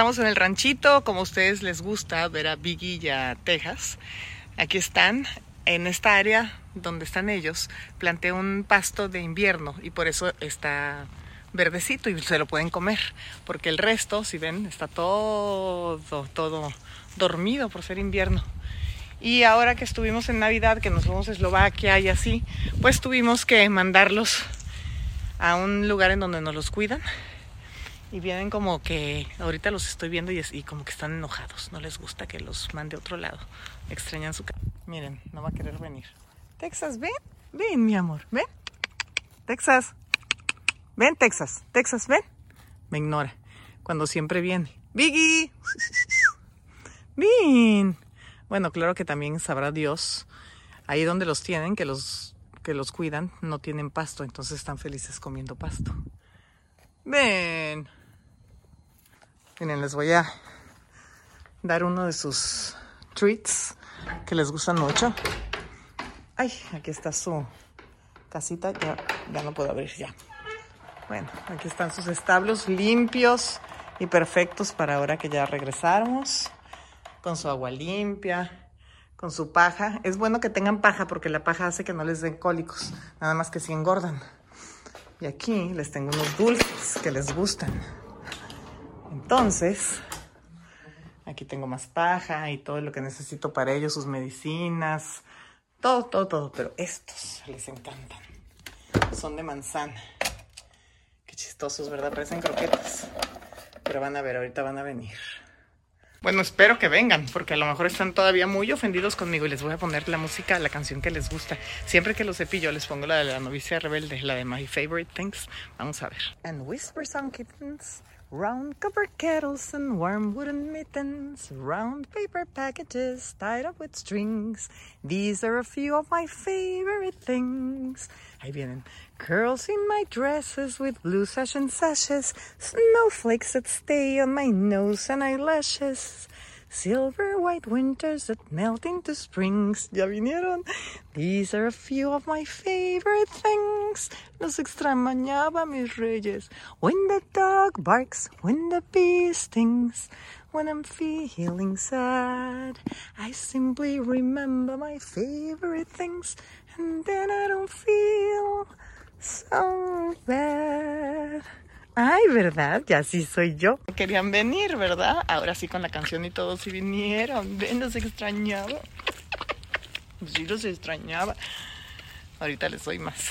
estamos en el ranchito, como a ustedes les gusta ver a Biggie y a Texas. Aquí están, en esta área donde están ellos, planté un pasto de invierno y por eso está verdecito y se lo pueden comer, porque el resto, si ven, está todo, todo dormido por ser invierno. Y ahora que estuvimos en Navidad, que nos fuimos a Eslovaquia y así, pues tuvimos que mandarlos a un lugar en donde nos los cuidan. Y vienen como que ahorita los estoy viendo y, como que están enojados. No les gusta que los mande a otro lado. Extrañan su casa. Miren, no va a querer venir. Texas, ven. Ven, mi amor. Ven. Texas. Ven, Texas. Texas, ven. Me ignora. Cuando siempre viene. Biggie. Ven. Bueno, claro que también sabrá Dios. Ahí donde los tienen, que los, que los cuidan, no tienen pasto. Entonces están felices comiendo pasto. Ven. Miren, les voy a dar uno de sus treats que les gustan mucho. Ay, aquí está su casita. Ya, ya no puedo abrir ya. Bueno, aquí están sus establos limpios y perfectos para ahora que ya regresamos. Con su agua limpia, con su paja. Es bueno que tengan paja porque la paja hace que no les den cólicos. Nada más que si engordan. Y aquí les tengo unos dulces que les gustan. Entonces, aquí tengo más paja y todo lo que necesito para ellos, sus medicinas, todo, todo, todo. Pero estos les encantan. Son de manzana. Qué chistosos, ¿verdad? Parecen croquetas. Pero van a ver, ahorita van a venir. Bueno, espero que vengan, porque a lo mejor están todavía muy ofendidos conmigo y les voy a poner la música, la canción que les gusta. Siempre que los cepillo les pongo la de la novicia rebelde, la de My Favorite Things. Vamos a ver. And whispers on kittens, round copper kettles and warm wooden mittens, round paper packages tied up with strings. These are a few of my favorite things. Ahí vienen. Curls in my dresses with blue sash and sashes, snowflakes that stay on my nose and eyelashes, silver white winters that melt into springs. ¿Ya vinieron? These are a few of my favorite things. Los extrañaba mis reyes. When the dog barks, when the bee stings, when I'm feeling sad, I simply remember my favorite things, and then I don't feel so bad. Ay, ¿verdad? Ya sí soy yo. Querían venir, ¿verdad? Ahora sí con la canción y todo, sí vinieron. Ven, los extrañaba. Sí los extrañaba. Ahorita les doy más.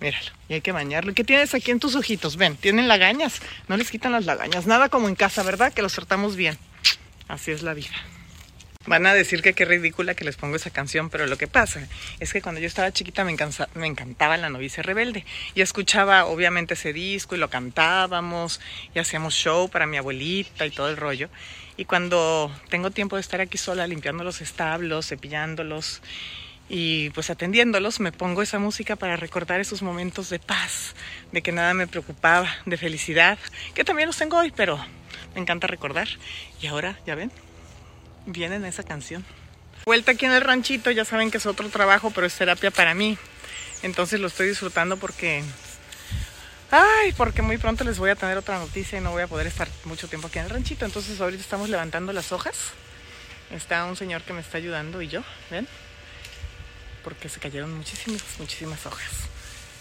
Míralo, y hay que bañarlo. ¿Qué tienes aquí en tus ojitos? Ven, tienen lagañas. No les quitan las lagañas. Nada como en casa, ¿verdad? Que los tratamos bien. Así es la vida. Van a decir que qué ridícula que les pongo esa canción, pero lo que pasa es que cuando yo estaba chiquita me, me encantaba La novicia rebelde. Y escuchaba obviamente ese disco y lo cantábamos y hacíamos show para mi abuelita y todo el rollo. Y cuando tengo tiempo de estar aquí sola limpiando los establos, cepillándolos y pues atendiéndolos, me pongo esa música para recordar esos momentos de paz, de que nada me preocupaba, de felicidad, que también los tengo hoy, pero me encanta recordar. Y ahora, ya ven, vienen esa canción. Vuelta aquí en el ranchito, ya saben que es otro trabajo, pero es terapia para mí. Entonces lo estoy disfrutando porque... Ay, porque muy pronto les voy a tener otra noticia y no voy a poder estar mucho tiempo aquí en el ranchito. Entonces ahorita estamos levantando las hojas. Está un señor que me está ayudando y yo, ¿ven? Porque se cayeron muchísimas, muchísimas hojas.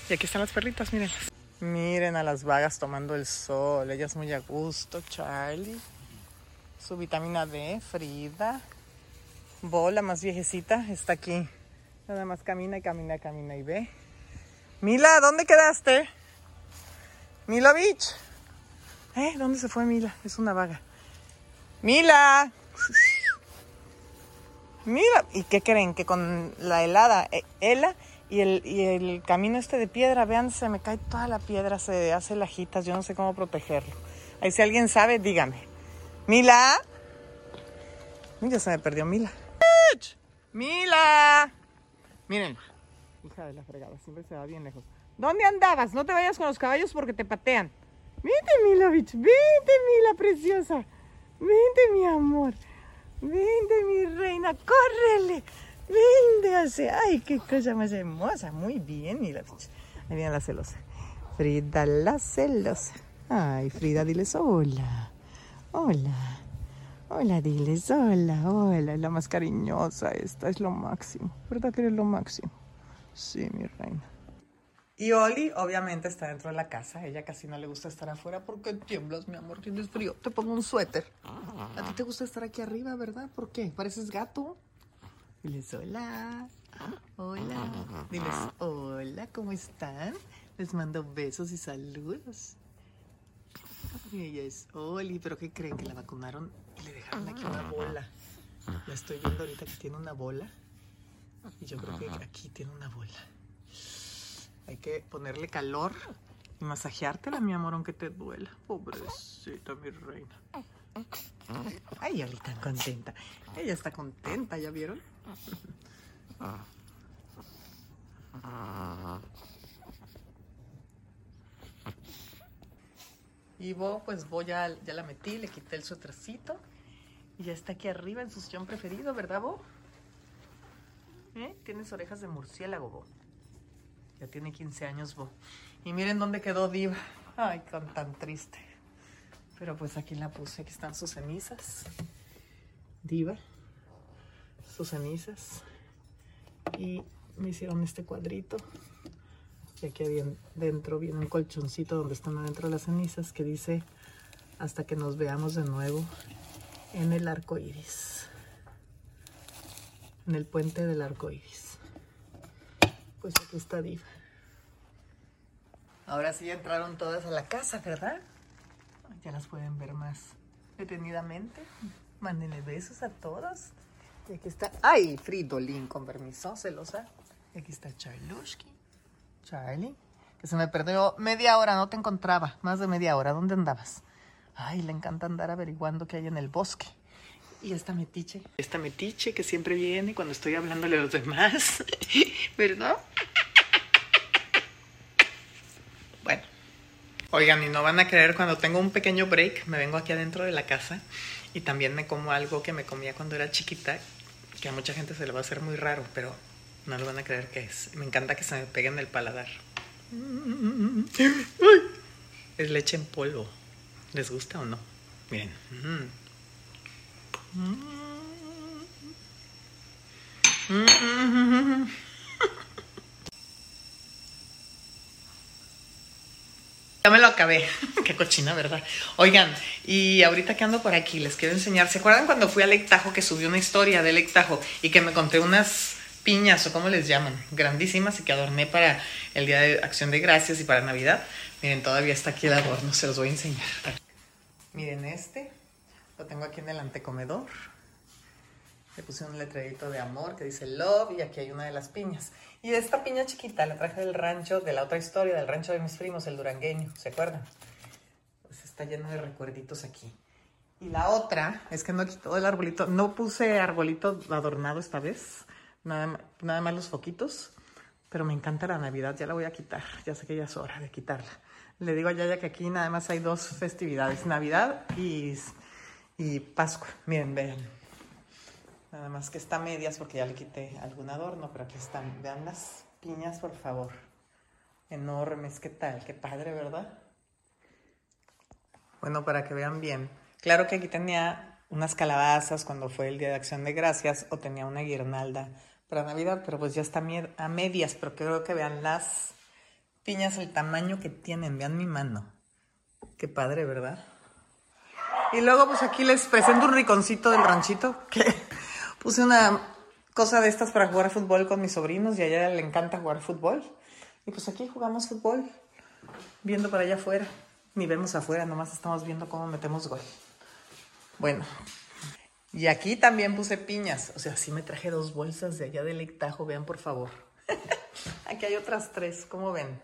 Y aquí están las perritas, mírenlas. Miren a las vagas tomando el sol. Ellas muy a gusto, Charlie su vitamina D, Frida. Bola más viejecita, está aquí. Nada más camina y camina, camina y ve. Mila, ¿dónde quedaste? Mila Beach. ¿Eh? ¿Dónde se fue Mila? Es una vaga. Mila. Mira, ¿y qué creen? Que con la helada, hela y el, y el camino este de piedra, vean, se me cae toda la piedra, se hace lajitas, yo no sé cómo protegerlo. Ahí si alguien sabe, dígame. Mila. Ya se me perdió Mila. Mila. Miren. Hija de la fregada, siempre se va bien lejos. ¿Dónde andabas? No te vayas con los caballos porque te patean. Vente, Mila, bitch. Vente, Mila, preciosa. Vente, mi amor. Vente, mi reina. Córrele. Vente, hace. Ay, qué cosa más hermosa. Muy bien, Mila, bitch. Ahí viene la celosa. Frida la celosa. Ay, Frida, diles hola. Hola. Hola, diles. Hola, hola. La más cariñosa esta. Es lo máximo. ¿Verdad que eres lo máximo? Sí, mi reina. Y Oli, obviamente, está dentro de la casa. Ella casi no le gusta estar afuera porque tiemblas, mi amor. Tienes frío. Te pongo un suéter. A ti te gusta estar aquí arriba, ¿verdad? ¿Por qué? ¿Pareces gato? Diles hola. Hola. Diles hola, ¿cómo están? Les mando besos y saludos. Y ella es Oli, pero ¿qué creen? Que la vacunaron y le dejaron aquí una bola. La estoy viendo ahorita que tiene una bola. Y yo creo que aquí tiene una bola. Hay que ponerle calor y masajeártela, mi amor, aunque te duela. Pobrecita, mi reina. Ay, Oli tan contenta. Ella está contenta, ¿ya vieron? Y vos, pues vos ya, ya la metí, le quité el suétercito. Y ya está aquí arriba en su sillón preferido, ¿verdad, Bo? ¿Eh? Tienes orejas de murciélago, Bo. Ya tiene 15 años, Bo. Y miren dónde quedó Diva. Ay, con tan triste. Pero pues aquí la puse. Aquí están sus cenizas. Diva. Sus cenizas. Y me hicieron este cuadrito. Y aquí dentro viene un colchoncito donde están adentro las cenizas que dice hasta que nos veamos de nuevo en el arco iris. En el puente del arco iris. Pues aquí está Diva. Ahora sí entraron todas a la casa, ¿verdad? Ya las pueden ver más detenidamente. Mándenle besos a todos. Y aquí está. ¡Ay! Fridolin, con permiso, celosa. Y aquí está Charlushki. Charlie, que se me perdió media hora, no te encontraba, más de media hora, ¿dónde andabas? Ay, le encanta andar averiguando qué hay en el bosque. Y esta metiche. Esta metiche que siempre viene cuando estoy hablándole a los demás, ¿verdad? Bueno, oigan, y no van a creer, cuando tengo un pequeño break, me vengo aquí adentro de la casa y también me como algo que me comía cuando era chiquita, que a mucha gente se le va a hacer muy raro, pero no lo van a creer que es. Me encanta que se me pegue en el paladar. Es leche en polvo. ¿Les gusta o no? Miren. Ya me lo acabé. Qué cochina, ¿verdad? Oigan, y ahorita que ando por aquí, les quiero enseñar. ¿Se acuerdan cuando fui a Lake que subí una historia de Lake y que me conté unas piñas o como les llaman, grandísimas y que adorné para el Día de Acción de Gracias y para Navidad. Miren, todavía está aquí el adorno, se los voy a enseñar. Miren este, lo tengo aquí en el antecomedor. Le puse un letrerito de amor que dice love y aquí hay una de las piñas. Y esta piña chiquita la traje del rancho, de la otra historia, del rancho de mis primos, el durangueño, ¿se acuerdan? Pues está lleno de recuerditos aquí. Y la otra es que no quitó el arbolito, no puse arbolito adornado esta vez, nada, más los foquitos, pero me encanta la Navidad, ya la voy a quitar, ya sé que ya es hora de quitarla. Le digo a Yaya que aquí nada más hay dos festividades, Navidad y, y Pascua. Miren, vean. Nada más que está medias porque ya le quité algún adorno, pero aquí están. Vean las piñas, por favor. Enormes, ¿qué tal? Qué padre, ¿verdad? Bueno, para que vean bien. Claro que aquí tenía unas calabazas cuando fue el Día de Acción de Gracias o tenía una guirnalda para Navidad, pero pues ya está a medias, pero creo que vean las piñas, el tamaño que tienen, vean mi mano. Qué padre, ¿verdad? Y luego pues aquí les presento un riconcito del ranchito, que puse una cosa de estas para jugar fútbol con mis sobrinos y a ella le encanta jugar fútbol. Y pues aquí jugamos fútbol, viendo para allá afuera. Ni vemos afuera, nomás estamos viendo cómo metemos gol. Bueno, y aquí también puse piñas. O sea, sí me traje dos bolsas de allá del Ictajo, vean por favor. aquí hay otras tres, ¿cómo ven?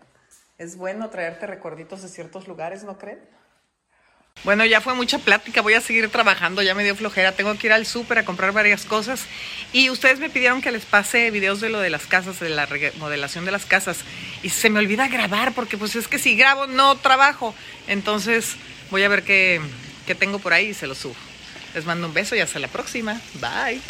Es bueno traerte recuerditos de ciertos lugares, ¿no creen? Bueno, ya fue mucha plática, voy a seguir trabajando, ya me dio flojera, tengo que ir al súper a comprar varias cosas y ustedes me pidieron que les pase videos de lo de las casas, de la remodelación de las casas y se me olvida grabar porque pues es que si grabo no trabajo, entonces voy a ver qué, qué tengo por ahí y se lo subo. Les mando un beso y hasta la próxima. Bye.